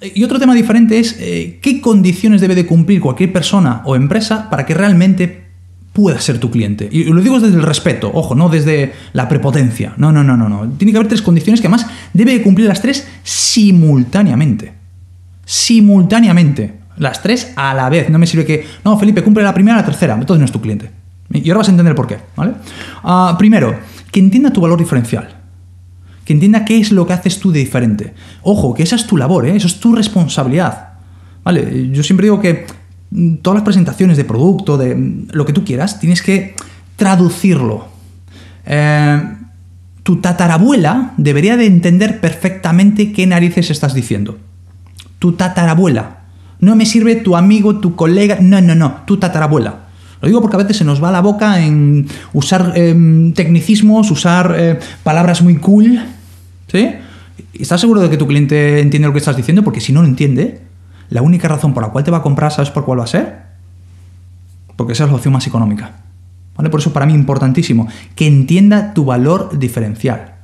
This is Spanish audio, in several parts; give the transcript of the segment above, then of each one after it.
y otro tema diferente es eh, qué condiciones debe de cumplir cualquier persona o empresa para que realmente pueda ser tu cliente. Y lo digo desde el respeto, ojo, no desde la prepotencia. No, no, no, no, no. Tiene que haber tres condiciones que además debe de cumplir las tres simultáneamente. Simultáneamente. Las tres a la vez. No me sirve que, no, Felipe, cumple la primera, la tercera. Entonces no es tu cliente. Y ahora vas a entender por qué, ¿vale? Ah, primero, que entienda tu valor diferencial que entienda qué es lo que haces tú de diferente. Ojo, que esa es tu labor, ¿eh? eso es tu responsabilidad. ¿Vale? Yo siempre digo que mm, todas las presentaciones de producto, de mm, lo que tú quieras, tienes que traducirlo. Eh, tu tatarabuela debería de entender perfectamente qué narices estás diciendo. Tu tatarabuela. No me sirve tu amigo, tu colega, no, no, no, tu tatarabuela. Lo digo porque a veces se nos va la boca en usar em, tecnicismos, usar eh, palabras muy cool, ¿Sí? ¿Estás seguro de que tu cliente entiende lo que estás diciendo? Porque si no lo entiende, la única razón por la cual te va a comprar, ¿sabes por cuál va a ser? Porque esa es la opción más económica. ¿Vale? Por eso para mí importantísimo, que entienda tu valor diferencial.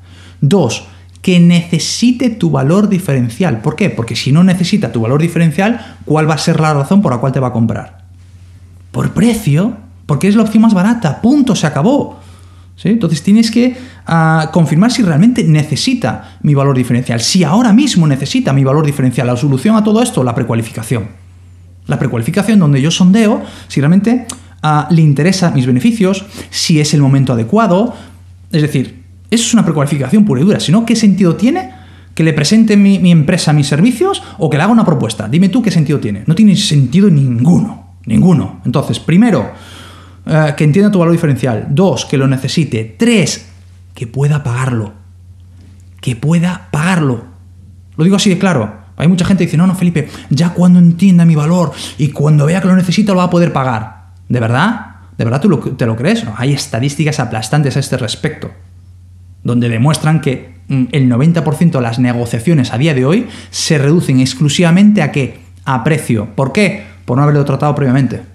Dos, que necesite tu valor diferencial. ¿Por qué? Porque si no necesita tu valor diferencial, ¿cuál va a ser la razón por la cual te va a comprar? Por precio, porque es la opción más barata. Punto, se acabó. Entonces tienes que ah, confirmar si realmente necesita mi valor diferencial. Si ahora mismo necesita mi valor diferencial. La solución a todo esto, la precualificación. La precualificación donde yo sondeo si realmente ah, le interesa mis beneficios, si es el momento adecuado. Es decir, eso es una precualificación pura y dura. Si no, ¿qué sentido tiene que le presente mi empresa mis servicios o que le haga una propuesta? Dime tú qué sentido tiene. No tiene sentido ninguno. Ninguno. Entonces, primero, eh, que entienda tu valor diferencial. Dos, que lo necesite. Tres, que pueda pagarlo. Que pueda pagarlo. Lo digo así de claro. Hay mucha gente que dice, no, no, Felipe, ya cuando entienda mi valor y cuando vea que lo necesito lo va a poder pagar. ¿De verdad? ¿De verdad tú te lo crees? Hay estadísticas aplastantes a este respecto, donde demuestran que mm, el 90% de las negociaciones a día de hoy se reducen exclusivamente a qué? A precio. ¿Por qué? Por no haberlo tratado previamente.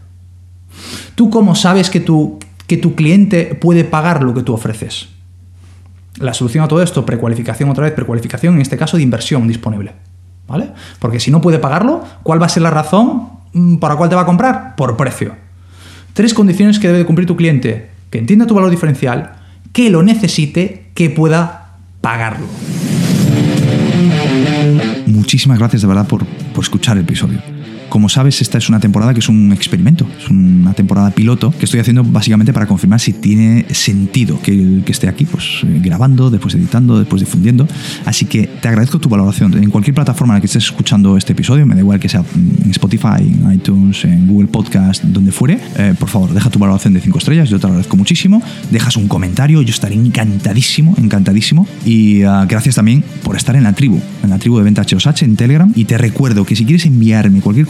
¿Tú cómo sabes que tu, que tu cliente puede pagar lo que tú ofreces? La solución a todo esto, precualificación otra vez, precualificación en este caso de inversión disponible. ¿Vale? Porque si no puede pagarlo, ¿cuál va a ser la razón mm, para la cual te va a comprar? Por precio. Tres condiciones que debe cumplir tu cliente. Que entienda tu valor diferencial, que lo necesite, que pueda pagarlo. Muchísimas gracias de verdad por, por escuchar el episodio. Como sabes, esta es una temporada que es un experimento, es una temporada piloto que estoy haciendo básicamente para confirmar si tiene sentido que, esté aquí, pues eh, grabando, después editando, después difundiendo. Así que te agradezco tu valoración. En cualquier plataforma en la que estés escuchando este episodio, me da igual que sea en Spotify, en iTunes, en Google Podcast, donde fuere, eh, por favor, deja tu valoración de 5 estrellas, yo te agradezco muchísimo. Dejas un comentario, yo estaré encantadísimo, encantadísimo. Y ah, gracias también por estar en la tribu, en la tribu de Venta HOSH en Telegram. Y te recuerdo que si quieres enviarme cualquier